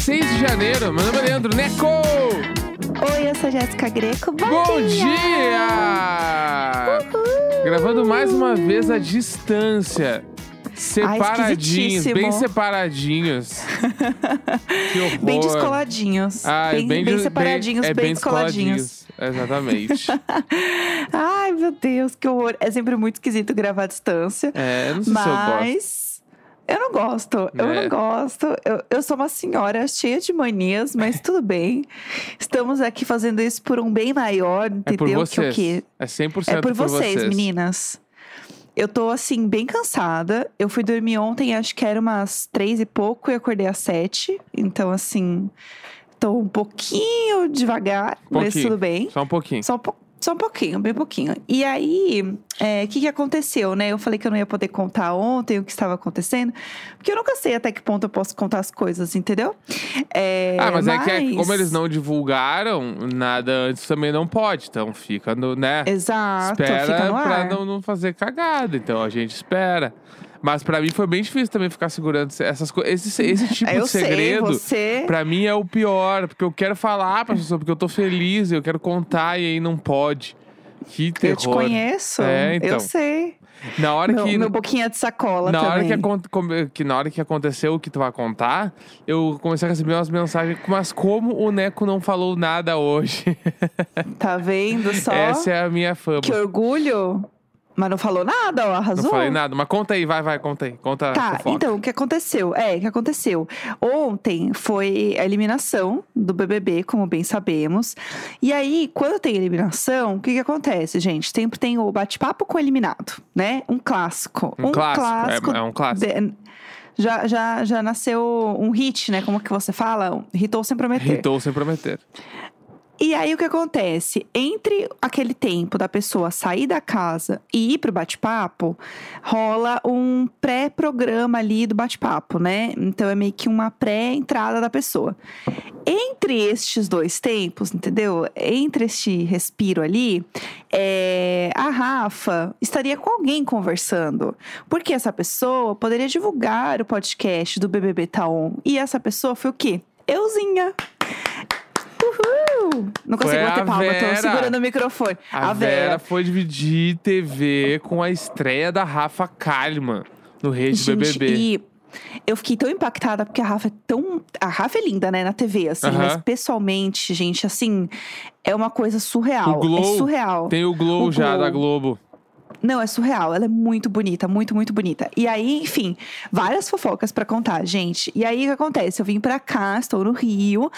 26 de janeiro. Meu nome é Leandro Neco. Oi, eu sou Jéssica Greco. Bom, Bom dia! dia! Gravando mais uma vez à distância. Separadinhos, esquisitíssimo. bem separadinhos. que horror. Bem descoladinhos. Ah, bem, bem, bem separadinhos, é bem, descoladinhos. Exatamente. Ai, meu Deus, que horror. É sempre muito esquisito gravar à distância. É, não sei se eu gosto. Mas. Eu não gosto, eu É. não gosto. Eu, eu sou uma senhora cheia de manias, mas tudo bem. Estamos aqui fazendo isso por um bem maior, É por entendeu? que é o vocês. quê? É 100% É por vocês, meninas. Eu tô, assim, bem cansada. Eu fui dormir ontem, acho que era umas três e pouco, e acordei às sete. Então, assim, tô um pouquinho devagar, mas Pouquinho. tudo bem. Só um pouquinho. Só um, po- só um pouquinho, bem pouquinho. E aí, o que, que aconteceu, né? Eu falei que eu não ia poder contar ontem o que estava acontecendo, porque eu nunca sei até que ponto eu posso contar as coisas, entendeu? É, Ah, mas, é que é- como eles não divulgaram nada antes, também não pode. Então fica no, né? Exato, espera fica no pra ar. não, não fazer cagada. Então a gente espera. Mas pra mim foi bem difícil também ficar segurando essas coisas. Esse, esse tipo eu de sei, segredo, você... pra mim é o pior. Porque eu quero falar pra pessoa, porque eu tô feliz, eu quero contar e aí não pode. Que terror. Eu te conheço, É, então. eu sei. Na hora meu, que. meu boquinha de sacola Na hora também. que, acon- come- que na hora que aconteceu o que tu vai contar, eu comecei a receber umas mensagens, mas como o Neco não falou nada hoje? Tá vendo só? Essa é a minha fama. Que orgulho. Mas não falou nada, ó, arrasou. Não falei nada, mas conta aí, vai, vai, conta aí. Conta Tá, fofoca. então, o que aconteceu? É, o que aconteceu? Ontem foi a eliminação do BBB, como bem sabemos. E aí, quando tem eliminação, o que, que acontece, gente? Sempre tem o bate-papo com o eliminado, né? Um clássico. Um clássico, é- é um clássico. de- já, já, já nasceu um hit, né? Como que você fala? Hitou sem prometer. Ritou sem prometer. E aí o que acontece? Entre aquele tempo da pessoa sair da casa e ir pro bate-papo, rola um pré-programa ali do bate-papo, né? Então é meio que uma pré-entrada da pessoa. Entre estes dois tempos, entendeu? Entre este respiro ali, é, a Rafa estaria com alguém conversando. Porque essa pessoa poderia divulgar o podcast do BBB Taon. E essa pessoa foi o quê? Euzinha. Uhul! Não consigo Foi bater a palma, Vera. tô segurando o microfone. A, Vera. foi dividir TV com a estreia da Rafa Kalimann no Rede Gente, BBB. e eu fiquei tão impactada porque a Rafa é tão. A Rafa é linda, né, na TV, assim, Aham. mas pessoalmente, gente, assim, é uma coisa surreal. O Glow é surreal. Tem o Glow O já Glow. da Globo. Não, é surreal. Ela é muito bonita, muito, muito bonita. E aí, enfim, várias fofocas pra contar, gente. E aí, o que acontece? Eu vim pra cá, estou no Rio.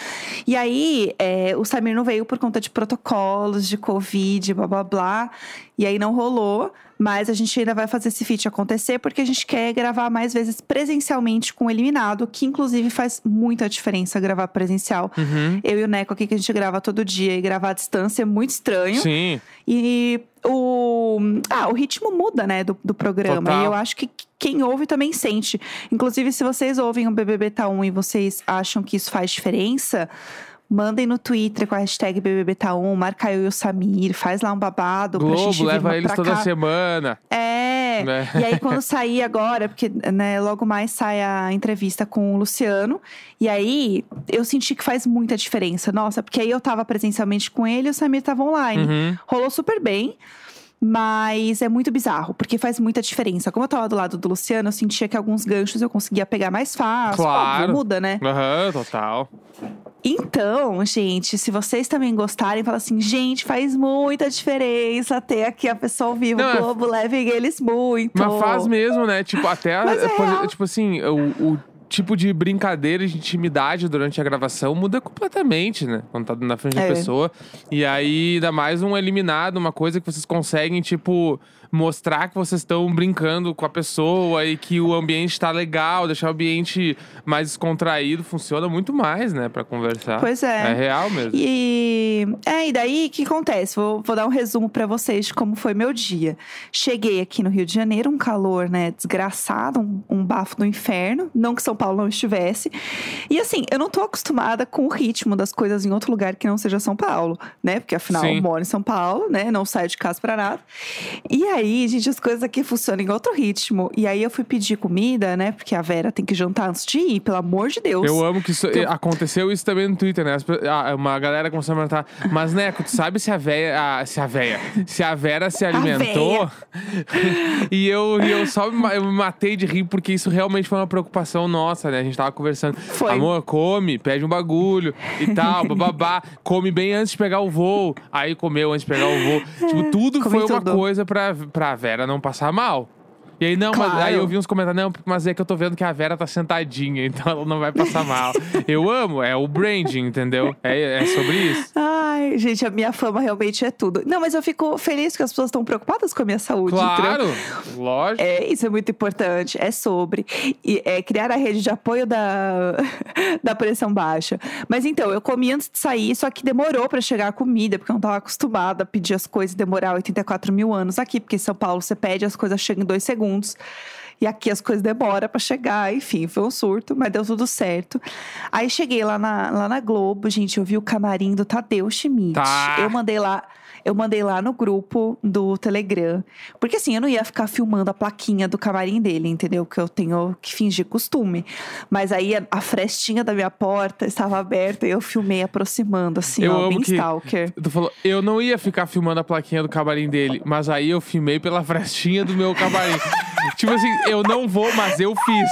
E aí, é, o Samir não veio por conta de protocolos, de Covid, blá, blá, blá. E aí, não rolou. Mas a gente ainda vai fazer esse feat acontecer porque a gente quer gravar mais vezes presencialmente com o eliminado, que inclusive faz muita diferença gravar presencial. Uhum. Eu e o Neco aqui, que a gente grava todo dia e gravar à distância é muito estranho. Sim. E o, ah, o ritmo muda, né, do, do programa. Total. E eu acho que quem ouve também sente. Inclusive, se vocês ouvem o BBB Tá1 e vocês acham que isso faz diferença, mandem no Twitter com a hashtag BBB Tá1, marca eu e o Samir, faz lá um babado Globo leva eles toda cá. semana. É. Né? E aí, quando sair agora, porque né, logo mais sai a entrevista com o Luciano. E aí, eu senti que faz muita diferença. Nossa, porque aí eu tava presencialmente com ele e o Samir tava online. Uhum. Rolou super bem. Mas é muito bizarro, porque faz muita diferença. Como eu tava do lado do Luciano, eu sentia que alguns ganchos eu conseguia pegar mais fácil. Claro. Óbvio, muda, né? Aham, total. Então, gente, se vocês também gostarem, fala assim, gente, faz muita diferença ter aqui a pessoa ao vivo. Não, é- o Globo levem eles muito. Mas faz mesmo, né? Tipo, até. a- é tipo assim, o, o tipo de brincadeira, de intimidade durante a gravação muda completamente, né? Quando tá na frente da É. pessoa. E aí, ainda mais um eliminado, uma coisa que vocês conseguem, tipo, mostrar que vocês estão brincando com a pessoa e que o ambiente tá legal, deixar o ambiente mais descontraído, funciona muito mais, né, pra conversar. Pois é. É real mesmo. E, é, e daí, o que acontece? Vou, vou dar um resumo pra vocês de como foi meu dia. Cheguei aqui no Rio de Janeiro, um calor, né, desgraçado, um, um bafo do inferno. Não que São Paulo não estivesse. E assim, eu não tô acostumada com o ritmo das coisas em outro lugar que não seja São Paulo, né? Porque afinal, Sim. eu moro em São Paulo, né? Não saio de casa pra nada. E aí, aí, gente, as coisas aqui funcionam em outro ritmo. E aí eu fui pedir comida, né? Porque a Vera tem que jantar antes de ir, pelo amor de Deus. Eu amo que isso, Eu- aconteceu isso também no Twitter, né? As Uma galera começou a perguntar, mas Neco, tu sabe se a véia, ah, se a véia, se a Vera se alimentou? e eu, e eu só me, eu me matei de rir porque isso realmente foi uma preocupação nossa, né? A gente tava conversando, Foi. amor, come, pede um bagulho e tal, bababá, come bem antes de pegar o voo. Aí comeu antes de pegar o voo. Tipo, tudo comi foi uma tudo. coisa pra, pra Vera não passar mal. E aí, não, mas Claro. aí eu vi uns comentários, não, mas é que eu tô vendo que a Vera tá sentadinha, então ela não vai passar mal. eu amo, é o branding, entendeu? É, é sobre isso. Ai, gente, a minha fama realmente é tudo. Não, mas eu fico feliz que as pessoas estão preocupadas com a minha saúde. Claro, lógico. É, isso é muito importante. É sobre. E é criar a rede de apoio da, da pressão baixa. Mas então, eu comi antes de sair, só que demorou pra chegar a comida, porque eu não tava acostumada a pedir as coisas e demorar 84 mil anos aqui, porque em São Paulo você pede, as coisas chegam em dois segundos. E aqui as coisas demoram pra chegar, enfim, foi um surto, mas deu tudo certo. Aí cheguei lá na, lá na Globo, gente, eu vi o camarim do Tadeu Schmidt. Tá. Eu mandei lá, eu mandei lá no grupo do Telegram. Porque assim, eu não ia ficar filmando a plaquinha do camarim dele, entendeu? Que eu tenho que fingir costume. Mas aí a, a frestinha da minha porta estava aberta e eu filmei aproximando, assim, Eu ó, bem que- stalker. Tu falou, eu não ia ficar filmando a plaquinha do camarim dele, mas aí eu filmei pela frestinha do meu camarim. tipo assim, eu não vou, mas eu fiz.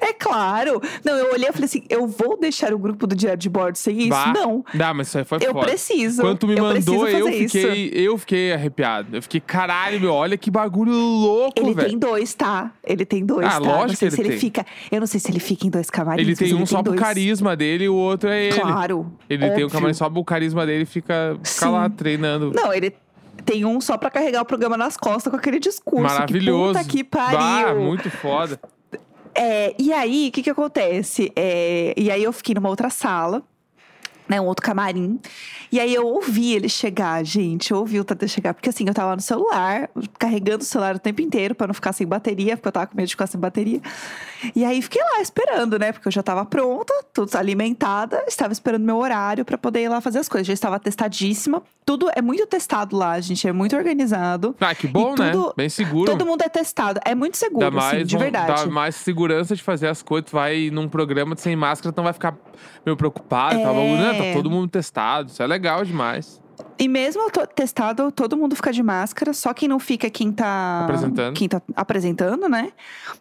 É claro! Não, eu olhei e falei assim: eu vou deixar o grupo do diário de bordo sem isso? Bah. Não. Dá, mas isso aí foi Eu foda. preciso. Quando me eu mandou, eu fiquei, Isso. eu fiquei arrepiado. Eu fiquei, caralho, meu, olha que bagulho louco, Ele velho. tem dois, tá? Ele tem dois, Ah, tá? lógico não sei que se ele ele tem. fica. Eu não sei se ele fica em dois camarins. Ele tem um só pro dois. carisma dele e o outro é ele. Claro. Ele tem um óbvio. camarim só pro carisma dele e fica, fica lá treinando. Não, ele tem um só pra carregar o programa nas costas com aquele discurso. Maravilhoso. Que puta que pariu. Bah, muito foda. É, e aí, o que que acontece? É, e aí eu fiquei numa outra sala, né, um outro camarim. E aí eu ouvi ele chegar, gente. Eu ouvi o Tadeu chegar. Porque assim, eu tava no celular, carregando o celular o tempo inteiro pra não ficar sem bateria, porque eu tava com medo de ficar sem bateria. E aí fiquei lá esperando, né? Porque eu já tava pronta, tudo alimentada, estava esperando meu horário pra poder ir lá fazer as coisas. Já estava testadíssima. Tudo é muito testado lá, gente. É muito organizado. Ah, que bom, né? tudo- Bem seguro. Todo mundo é testado. É muito seguro, Dá mais, assim, de verdade. dá mais segurança de fazer as coisas. Tu vai num programa de sem máscara, não vai ficar meio preocupado. Tá, É. bagulho, né? Tá todo mundo testado. Isso é legal demais. E mesmo testado, todo mundo fica de máscara, só quem não fica é quem tá Apresentando. Quem tá apresentando, né?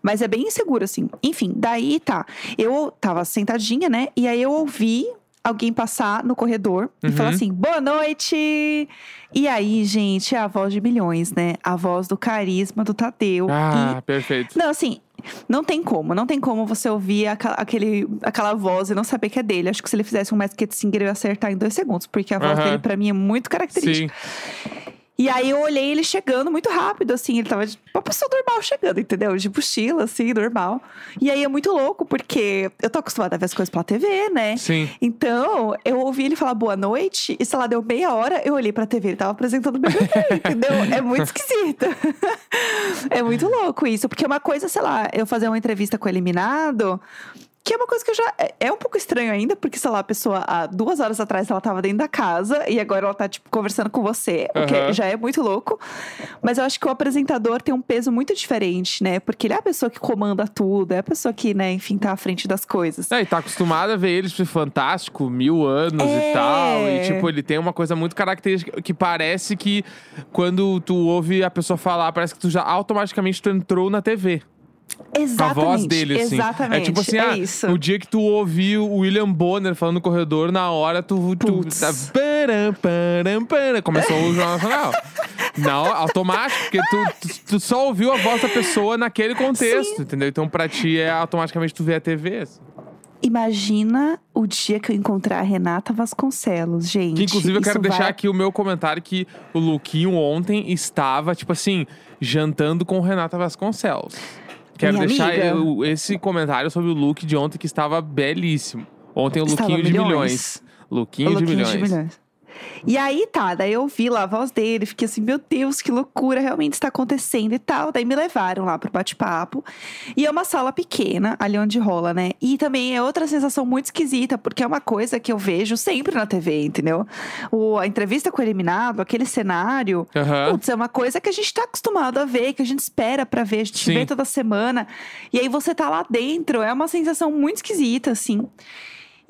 Mas é bem inseguro, assim. Enfim, daí tá. Eu tava sentadinha, né? E aí eu ouvi alguém passar no corredor e Uhum. falar assim: boa noite! E aí, gente, é a voz de milhões, né? A voz do carisma do Tadeu. Ah, E perfeito. não, assim, não tem como. Não tem como você ouvir aquele, aquela voz e não saber que é dele. Acho que se ele fizesse um Masked Singer, eu ia acertar em dois segundos. Porque a voz dele, pra mim, é muito característica. Sim. E aí eu olhei ele chegando muito rápido, assim. Ele tava de uma pessoa normal chegando, entendeu? De mochila, assim, normal. E aí é muito louco, porque eu tô acostumada a ver as coisas pela TV, né? Sim. Então, eu ouvi ele falar boa noite, e sei lá, deu meia hora, eu olhei pra TV, ele tava apresentando o BBB, entendeu? É muito esquisito. é muito louco isso, porque uma coisa, sei lá, eu fazer uma entrevista com o eliminado, que é uma coisa que eu já. é- É um pouco estranho ainda, porque, sei lá, a pessoa, há duas horas atrás, ela tava dentro da casa e agora ela tá, tipo, conversando com você, o que já é muito louco. Mas eu acho que o apresentador tem um peso muito diferente, né? Porque ele é a pessoa que comanda tudo, é a pessoa que, né, enfim, tá à frente das coisas. É, e tá acostumado a ver ele tipo, fantástico, mil anos É. e tal. E, tipo, ele tem uma coisa muito característica que parece que quando tu ouve a pessoa falar, parece que tu já automaticamente tu entrou na TV. Com a Exatamente. voz dele, assim. Exatamente. É tipo assim, é ah, isso. no dia que tu ouviu o William Bonner falando no corredor, na hora tu. tu tá, param, param, param, começou o Jornal Nacional. Não, automático, porque tu, tu, tu só ouviu a voz da pessoa naquele contexto, entendeu? Então pra ti é automaticamente tu vê a TV. assim. Imagina o dia que eu encontrar a Renata Vasconcelos, gente. Que inclusive eu quero Isso deixar vai- aqui o meu comentário que o Luquinho ontem estava, tipo assim, jantando com Renata Vasconcelos. Quero Minha deixar amiga. eu- esse comentário sobre o look de ontem que estava belíssimo. Ontem o Estava Luquinho de milhões. Luquinho, O de milhões. milhões. E aí tá, daí eu vi lá a voz dele, fiquei assim, meu Deus, que loucura, realmente está acontecendo e tal. Daí me levaram lá pro bate-papo. E é uma sala pequena, ali onde rola, né? E também é outra sensação muito esquisita, porque é uma coisa que eu vejo sempre na TV, entendeu? O, a entrevista com o eliminado, aquele cenário, Aham. putz, é uma coisa que a gente tá acostumado a ver, que a gente espera pra ver, a gente Sim. vê toda semana. E aí você tá lá dentro, é uma sensação muito esquisita, assim.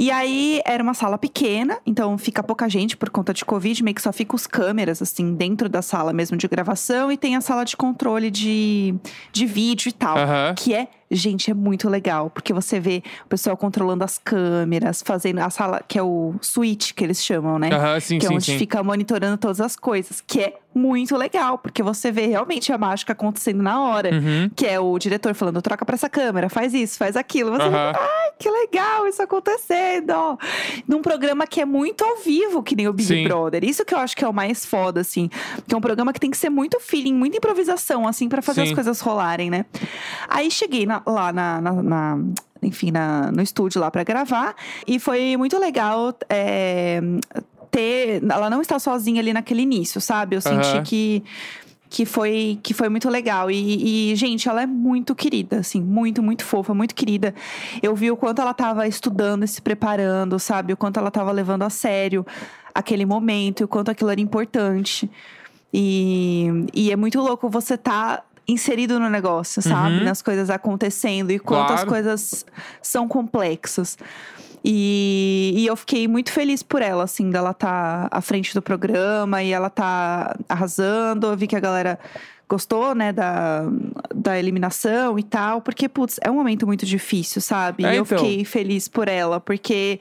E aí era uma sala pequena, então fica pouca gente por conta de Covid, meio que só fica os câmeras, assim, dentro da sala mesmo de gravação, e tem a sala de controle de, de vídeo e tal. Aham. Que é, gente, é muito legal, porque você vê o pessoal controlando as câmeras, fazendo a sala, que é o suíte que eles chamam, né? Sim, que é sim, onde sim. fica monitorando todas as coisas, que é muito legal, porque você vê realmente a mágica acontecendo na hora. Uhum. Que é o diretor falando, troca pra essa câmera, faz isso, faz aquilo. Você Aham. fica, ai, que legal isso acontecendo. Num programa que é muito ao vivo, que nem o Big Sim. Brother. Isso que eu acho que é o mais foda, assim. Que é um programa que tem que ser muito feeling, muita improvisação, assim, pra fazer Sim. as coisas rolarem, né? Aí cheguei na- lá na- na- na enfim, na- no estúdio lá pra gravar. E foi muito legal é, ter. Ela não está sozinha ali naquele início, sabe? Eu senti que. Que foi, que foi muito legal. E, e, gente, ela é muito querida, assim, muito, muito fofa, muito querida. Eu vi o quanto ela tava estudando e se preparando, sabe? O quanto ela tava levando a sério aquele momento e o quanto aquilo era importante. E, e é muito louco você tá inserido no negócio, sabe? Uhum. Nas coisas acontecendo e quanto as Claro. coisas são complexas. E, e eu fiquei muito feliz por ela, assim, dela tá à frente do programa e ela tá arrasando. Eu vi que a galera gostou, né, da, da eliminação e tal, porque, putz, é um momento muito difícil, sabe? É, e eu então. fiquei feliz por ela, porque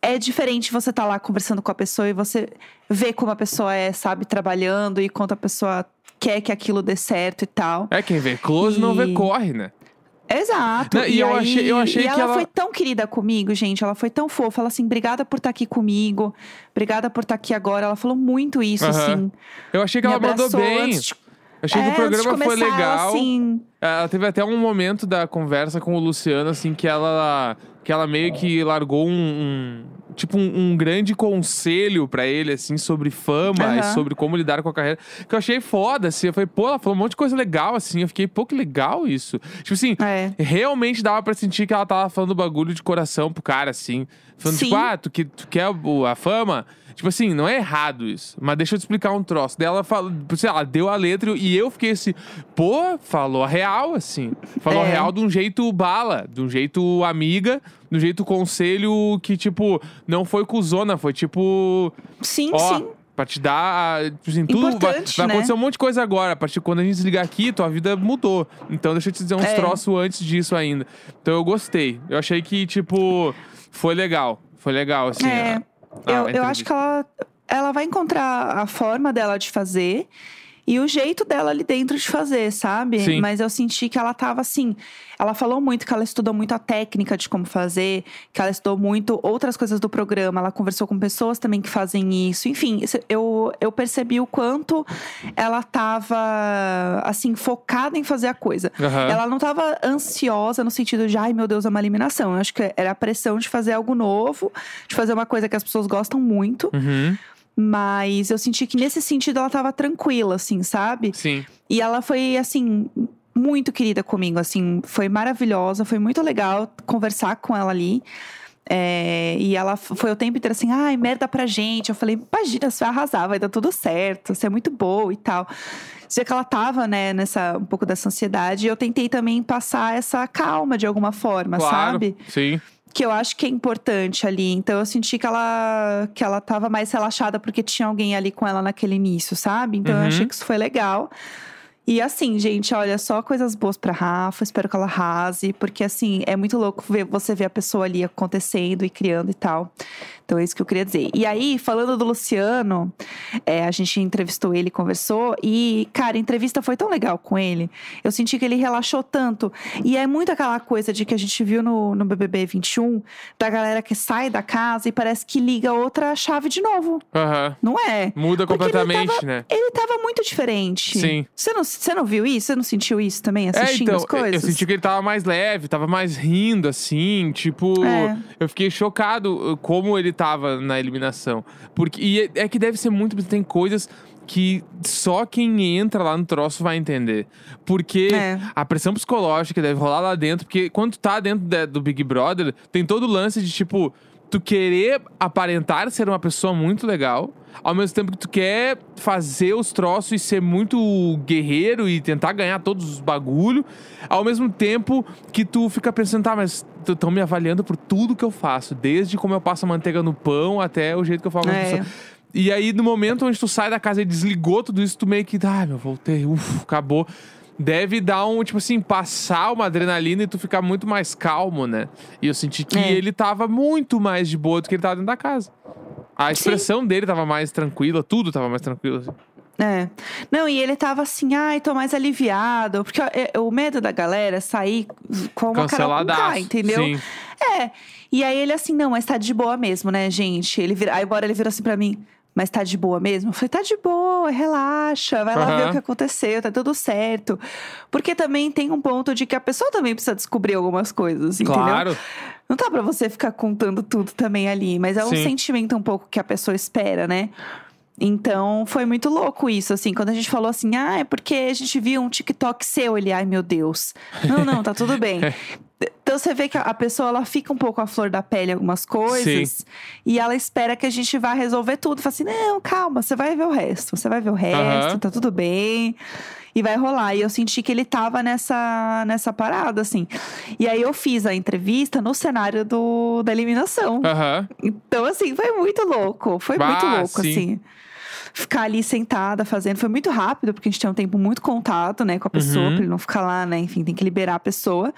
é diferente você tá lá conversando com a pessoa e você vê como a pessoa é, sabe, trabalhando e quanto a pessoa quer que aquilo dê certo e tal. É, quem vê close não vê E- corre, né? Exato. Não, e eu achei- eu achei e que ela, ela- foi tão querida comigo, gente. Ela foi tão fofa. Ela assim, obrigada por estar aqui comigo. Obrigada por estar aqui agora. Ela falou muito isso, assim. Eu achei que Me ela mandou bem. de- Eu achei que É, o antes de programa foi começar, ela, legal. assim, Ela teve até um momento da conversa com o Luciano, assim, que ela, que ela meio que largou um. um- tipo, um, um grande conselho pra ele, assim, sobre fama e Aham. sobre como lidar com a carreira. Que eu achei foda, assim. Eu falei, pô, ela falou um monte de coisa legal, assim. Eu fiquei, pô, que legal isso. Tipo assim, É. realmente dava pra sentir que ela tava falando bagulho de coração pro cara, assim. Falando, Sim. tipo, ah, tu, que, tu quer a fama? Tipo assim, não é errado isso. Mas deixa eu te explicar um troço. Daí ela falou, sei lá, deu a letra e eu fiquei assim, pô, falou a real, assim. Falou a É. real de um jeito bala, de um jeito amiga, de um jeito conselho que, tipo, não foi cuzona, foi tipo. Sim, Ó, sim. pra te dar. Tipo assim, tudo vai, Importante, vai né? acontecer um monte de coisa agora. A partir de quando a gente desligar aqui, tua vida mudou. Então deixa eu te dizer uns É. troços antes disso ainda. Então eu gostei. Eu achei que, tipo, foi legal. Foi legal, assim. É. a- a eu, eu acho que ela, ela vai encontrar a forma dela de fazer e o jeito dela ali dentro de fazer, sabe? Sim. Mas eu senti que ela tava assim. Ela falou muito que ela estudou muito a técnica de como fazer, que ela estudou muito outras coisas do programa. Ela conversou com pessoas também que fazem isso. Enfim, eu, eu percebi o quanto ela tava, assim, focada em fazer a coisa. Aham. Ela não tava ansiosa no sentido de, ai meu Deus, é uma eliminação. Eu acho que era a pressão de fazer algo novo, de fazer uma coisa que as pessoas gostam muito. Uhum. Mas eu senti que nesse sentido ela tava tranquila, assim, sabe? Sim. E ela foi, assim, muito querida comigo, assim, foi maravilhosa, foi muito legal conversar com ela ali. É, e ela foi o tempo inteiro assim, ai, merda pra gente. Eu falei, imagina, você vai arrasar, vai dar tudo certo, você é muito boa e tal. Já que ela tava, né, nessa, um pouco dessa ansiedade, eu tentei também passar essa calma de alguma forma, Claro. sabe? Sim. Que eu acho que é importante ali. Então eu senti que ela que ela tava mais relaxada porque tinha alguém ali com ela naquele início, sabe? Então Uhum. eu achei que isso foi legal. E assim, gente, olha, só coisas boas pra Rafa, espero que ela arrase, porque assim, é muito louco ver você ver a pessoa ali acontecendo e criando e tal. Então é isso que eu queria dizer. E aí, falando do Luciano, é, a gente entrevistou ele, conversou, e, cara, a entrevista foi tão legal com ele. Eu senti que ele relaxou tanto. E é muito aquela coisa de que a gente viu no, no BBB 21, da galera que sai da casa e parece que liga outra chave de novo. Aham. Não é? Muda Porque ele completamente, tava- né? Ele tava muito diferente. Sim. Você não, você não viu isso? Você não sentiu isso também, assistindo é, então, as coisas? eu senti que ele tava mais leve, tava mais rindo, assim, tipo... É. Eu fiquei chocado uh, como ele tava na eliminação. Porque, e é, é que deve ser muito. Tem coisas que só quem entra lá no troço vai entender. Porque É. a pressão psicológica deve rolar lá dentro. Porque quando tu tá dentro da- do Big Brother, tem todo o lance de tipo. Tu querer aparentar ser uma pessoa muito legal, ao mesmo tempo que tu quer fazer os troços e ser muito guerreiro e tentar ganhar todos os bagulho, ao mesmo tempo que tu fica pensando, tá, mas estão me avaliando por tudo que eu faço, desde como eu passo a manteiga no pão até o jeito que eu falo com as É. pessoas. E aí, no momento onde tu sai da casa e desligou tudo isso, tu meio que, ah, meu, voltei, uff, acabou. Deve dar um, tipo assim, passar uma adrenalina e tu ficar muito mais calmo, né? E eu senti que É. ele tava muito mais de boa do que ele tava dentro da casa. A expressão dele tava mais tranquila, tudo tava mais tranquilo. assim. É. Não, e ele tava assim, ai, tô mais aliviado. Porque é, o medo da galera é sair com uma cara. K, entendeu? Sim. É. E aí ele assim, não, mas tá de boa mesmo, né, gente? Ele vira, aí embora ele vira assim pra mim, mas tá de boa mesmo? Eu falei, tá de boa, relaxa, vai lá ver Aham. o que aconteceu, tá tudo certo. Porque também tem um ponto de que a pessoa também precisa descobrir algumas coisas, entendeu? Claro. Não dá pra você ficar contando tudo também ali, mas é um Sim. sentimento um pouco que a pessoa espera, né? Então, foi muito louco isso, assim, quando a gente falou assim, ah, é porque a gente viu um TikTok seu, ele, ai meu Deus. Não, não, tá tudo bem. Então você vê que a- pessoa ela fica um pouco à flor da pele em algumas coisas e ela espera que a gente vá resolver tudo. Fala assim: não, calma, você vai ver o resto, você vai ver o resto, tá tudo bem. E vai rolar. E eu senti que ele tava nessa, nessa parada, assim. E aí eu fiz a entrevista no cenário do, da eliminação. Aham. Então, assim, foi muito louco. Foi muito Ah, louco, sim. assim. Ficar ali sentada fazendo. Foi muito rápido, porque a gente tem um tempo muito contato, né, com a pessoa, Uhum. pra ele não ficar lá, né? Enfim, tem que liberar a pessoa.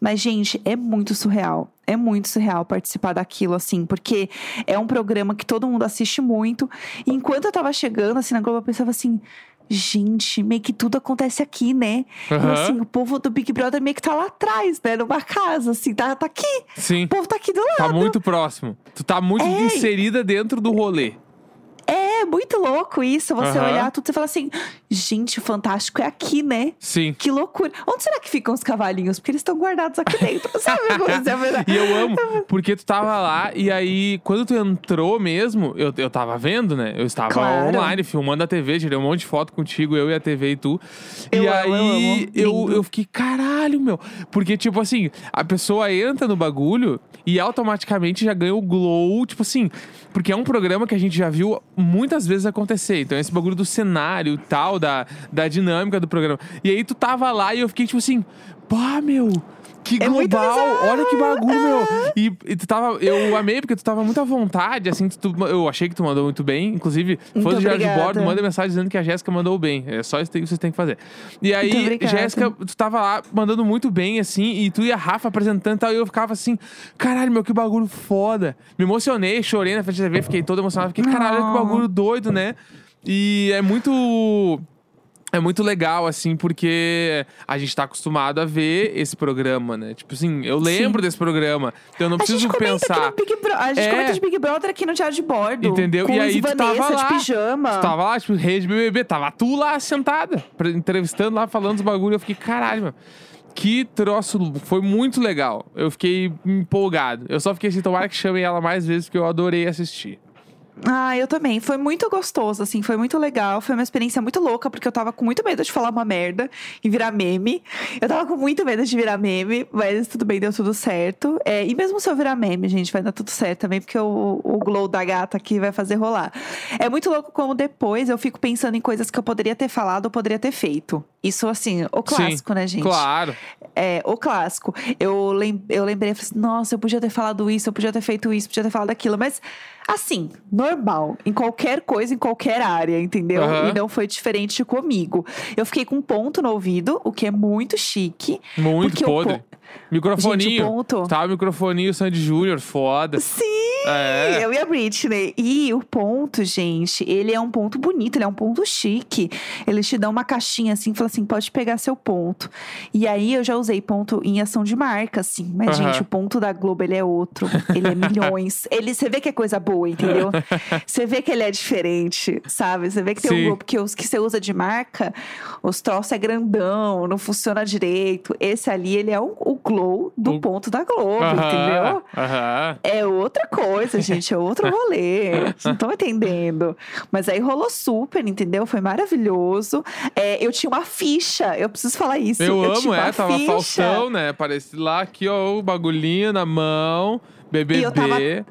Mas, gente, é muito surreal. É muito surreal participar daquilo, assim, porque é um programa que todo mundo assiste muito. E enquanto eu tava chegando, assim, na Globo, eu pensava assim. Gente, meio que tudo acontece aqui, né? E, Aham. assim, o povo do Big Brother meio que tá lá atrás, né? Numa casa, assim, tá, tá aqui. Sim. O povo tá aqui do lado. Tá muito próximo. Tu tá muito É. inserida dentro do rolê. É muito louco isso, você Aham. olhar tudo e falar assim, gente, o fantástico é aqui, né? Sim. Que loucura. Onde será que ficam os cavalinhos? Porque eles estão guardados aqui dentro. Sabe? É verdade. E eu amo, porque tu tava lá e aí, quando tu entrou mesmo, eu, eu tava vendo, né? Eu estava Claro. online, filmando a TV, tirei um monte de foto contigo, eu e a TV e tu. Eu e amo, aí eu amo. eu, eu fiquei, caralho, meu. Porque, tipo assim, a pessoa entra no bagulho e automaticamente já ganha o glow, tipo assim. Porque é um programa que a gente já viu muitas vezes acontecer. Então, esse bagulho do cenário tal, da, da dinâmica do programa. E aí tu tava lá e eu fiquei, tipo assim, pá, meu. Que É global, olha que bagulho, meu. E, e tu tava. Eu amei, porque tu tava muito à vontade, assim, tu, eu achei que tu mandou muito bem. Inclusive, Diário de obrigada. Bordo, manda mensagem dizendo que a Jéssica mandou bem. É só isso que vocês têm que fazer. E aí. Jéssica, tu tava lá mandando muito bem, assim, e tu e a Rafa apresentando e tal, e eu ficava assim, caralho, meu, que bagulho foda. Me emocionei, chorei na frente da TV, fiquei todo emocionado, fiquei, caralho, que bagulho doido, né? E é muito. É muito legal, assim, porque a gente tá acostumado a ver esse programa, né? Tipo assim, eu lembro desse programa. Então eu não A preciso pensar. Brother. A gente É. comenta de Big Brother aqui no Diário de Bordo. Entendeu? Com E aí tu tava lá, de pijama. Tu tava lá, tipo, rede BBB, tava tu lá sentada, entrevistando lá, falando os bagulho. Eu fiquei, caralho, meu. Que troço, foi muito legal. Eu fiquei empolgado. Eu só fiquei assim, tomara que chamem ela mais vezes, porque eu adorei assistir. Ah, eu também. Foi muito gostoso, assim, foi muito legal. Foi uma experiência muito louca, porque eu tava com muito medo de falar uma merda e virar meme. Eu tava com muito medo de virar meme, mas tudo bem, deu tudo certo. É, e mesmo se eu virar meme, gente, vai dar tudo certo também, porque o, o glow da gata aqui vai fazer rolar. É muito louco como depois eu fico pensando em coisas que eu poderia ter falado ou poderia ter feito. Isso, assim, o clássico, Sim, né, gente? Claro. É, o clássico. Eu, lem eu lembrei, falei assim, nossa, eu podia ter falado isso, eu podia ter feito isso, podia ter falado aquilo. Mas, assim, normal. Em qualquer coisa, em qualquer área, entendeu? Aham. E não foi diferente comigo. Eu fiquei com um ponto no ouvido, o que é muito chique. Muito podre. po- Microfoninho. Gente, o ponto- Tava o microfoninho Sandy Júnior, foda. Sim! É. Eu e a Britney. E o ponto, gente, ele é um ponto bonito, ele é um ponto chique. Eles te dão uma caixinha assim, fala assim, pode pegar seu ponto. E aí eu já usei ponto em ação de marca, assim. Mas, gente, o ponto da Globo, ele é outro. Ele é milhões. ele, você vê que é coisa boa, entendeu? Você vê que ele é diferente, sabe? Você vê que tem Sim. um Globo que os que você usa de marca, os troços é grandão, não funciona direito. Esse ali, ele é o, o glow do O- ponto da Globo, entendeu? É outra coisa, coisa, gente, é outro rolê. Vocês não estão entendendo. Mas aí rolou super, entendeu? Foi maravilhoso. É, eu tinha uma ficha, eu preciso falar isso. Eu, eu amo, é. Tava ficha. Faustão, né? Parece lá aqui, ó, o bagulhinho na mão. BBB.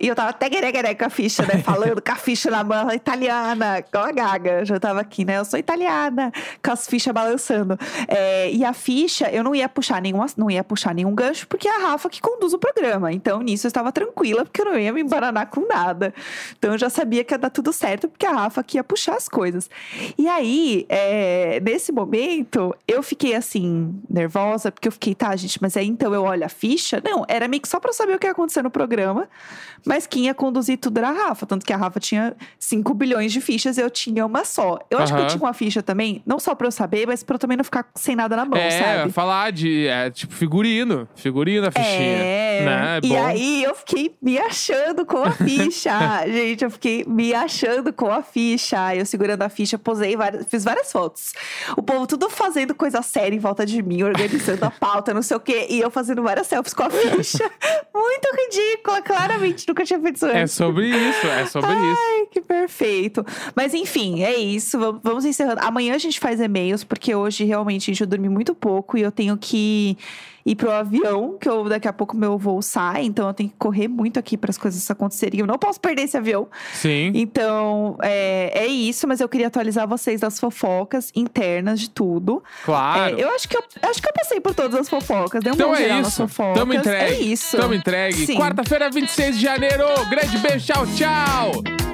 E eu tava até gueregueré com a ficha, né? Falando com a ficha na mão, italiana, com a gaga. Já tava aqui, né? Eu sou italiana, com as fichas balançando. É, e a ficha, eu não ia puxar nenhum, não ia puxar nenhum gancho, porque é a Rafa que conduz o programa. Então, nisso eu estava tranquila, porque eu não ia me embaranar com nada. Então, eu já sabia que ia dar tudo certo, porque a Rafa que ia puxar as coisas. E aí, é, nesse momento, eu fiquei assim, nervosa, porque eu fiquei, tá, gente, mas aí então eu olho a ficha? Não, era meio que só pra saber o que ia acontecer no programa. Mas quem ia conduzir tudo era a Rafa. Tanto que a Rafa tinha 5 bilhões de fichas e eu tinha uma só. Eu acho que eu tinha uma ficha também, não só pra eu saber, mas pra eu também não ficar sem nada na mão, É, sabe? falar de. É, tipo, figurino. Figurino a fichinha. É. Né? É e bom. aí eu fiquei me achando com a ficha. Gente, eu fiquei me achando com a ficha. Eu segurando a ficha, posei várias, fiz várias fotos. O povo tudo fazendo coisa séria em volta de mim, organizando a pauta, não sei o quê. E eu fazendo várias selfies com a ficha. Muito ridícula, claramente. Nunca tinha feito isso É sobre isso, é sobre isso. Ai, que perfeito. Mas enfim, é isso. Vam- Vamos encerrando. Amanhã a gente faz e-mails, porque hoje realmente gente, eu dormi muito pouco e eu tenho que ir pro avião, que eu, daqui a pouco meu voo sai, então eu tenho que correr muito aqui para as coisas acontecerem. Eu não posso perder esse avião. Sim. Então, é, é isso, mas eu queria atualizar vocês das fofocas internas de tudo. Claro. É, eu acho que eu acho que eu passei por todas as fofocas. Dei um Então bom é isso. fofocas. Tamo entregue. É isso. Tamo entregue. Quarta-feira, 26 de janeiro. Grande beijo. Tchau, tchau.